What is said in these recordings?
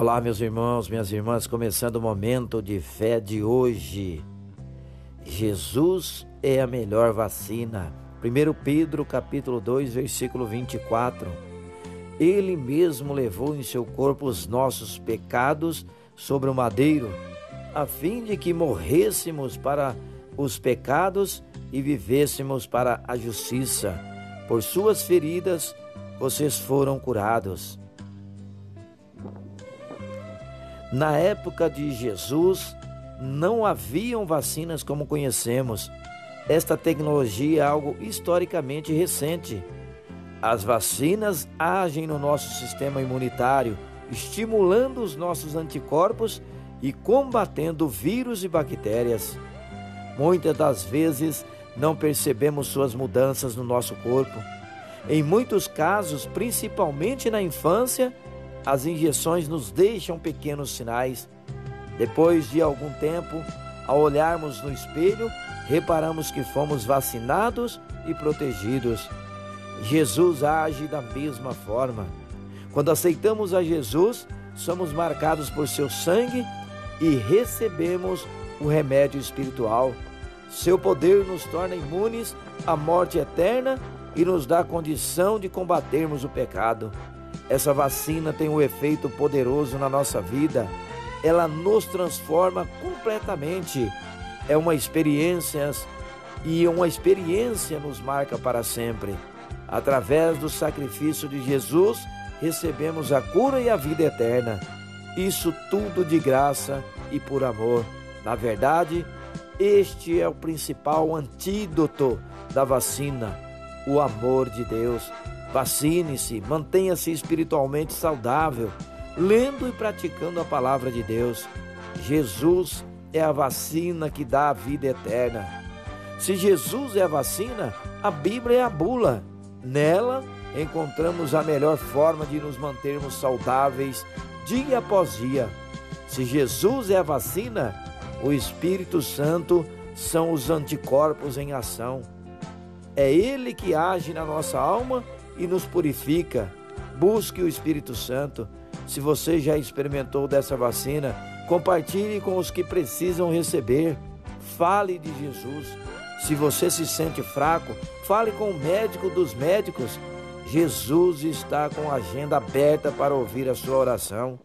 Olá, meus irmãos, minhas irmãs, começando o momento de fé de hoje. Jesus é a melhor vacina. 1 Pedro, capítulo 2, versículo 24. Ele mesmo levou em seu corpo os nossos pecados sobre o madeiro, a fim de que morrêssemos para os pecados e vivêssemos para a justiça. Por suas feridas vocês foram curados. Na época de Jesus, não haviam vacinas como conhecemos. Esta tecnologia é algo historicamente recente. As vacinas agem no nosso sistema imunitário, estimulando os nossos anticorpos e combatendo vírus e bactérias. Muitas das vezes não percebemos suas mudanças no nosso corpo. Em muitos casos, principalmente na infância, as injeções nos deixam pequenos sinais. Depois de algum tempo, ao olharmos no espelho, reparamos que fomos vacinados e protegidos. Jesus age da mesma forma. Quando aceitamos a Jesus, somos marcados por seu sangue e recebemos o remédio espiritual. Seu poder nos torna imunes à morte eterna e nos dá condição de combatermos o pecado. Essa vacina tem um efeito poderoso na nossa vida. Ela nos transforma completamente. É uma experiência e uma experiência nos marca para sempre. Através do sacrifício de Jesus, recebemos a cura e a vida eterna. Isso tudo de graça e por amor. Na verdade, este é o principal antídoto da vacina, o amor de Deus. Vacine-se, mantenha-se espiritualmente saudável, lendo e praticando a palavra de Deus. Jesus é a vacina que dá a vida eterna. Se Jesus é a vacina, a Bíblia é a bula. Nela encontramos a melhor forma de nos mantermos saudáveis dia após dia. Se Jesus é a vacina, o Espírito Santo são os anticorpos em ação. É Ele que age na nossa alma e nos purifica. Busque o Espírito Santo. Se você já experimentou dessa vacina, compartilhe com os que precisam receber. Fale de Jesus. Se você se sente fraco, fale com o médico dos médicos. Jesus está com a agenda aberta para ouvir a sua oração.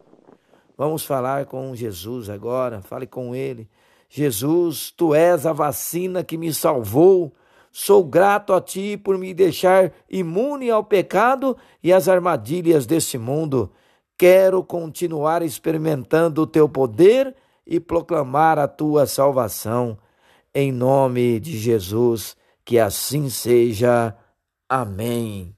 Vamos falar com Jesus agora. Fale com ele. Jesus, tu és a vacina que me salvou. Sou grato a ti por me deixar imune ao pecado e às armadilhas desse mundo. Quero continuar experimentando o teu poder e proclamar a tua salvação. Em nome de Jesus, que assim seja. Amém.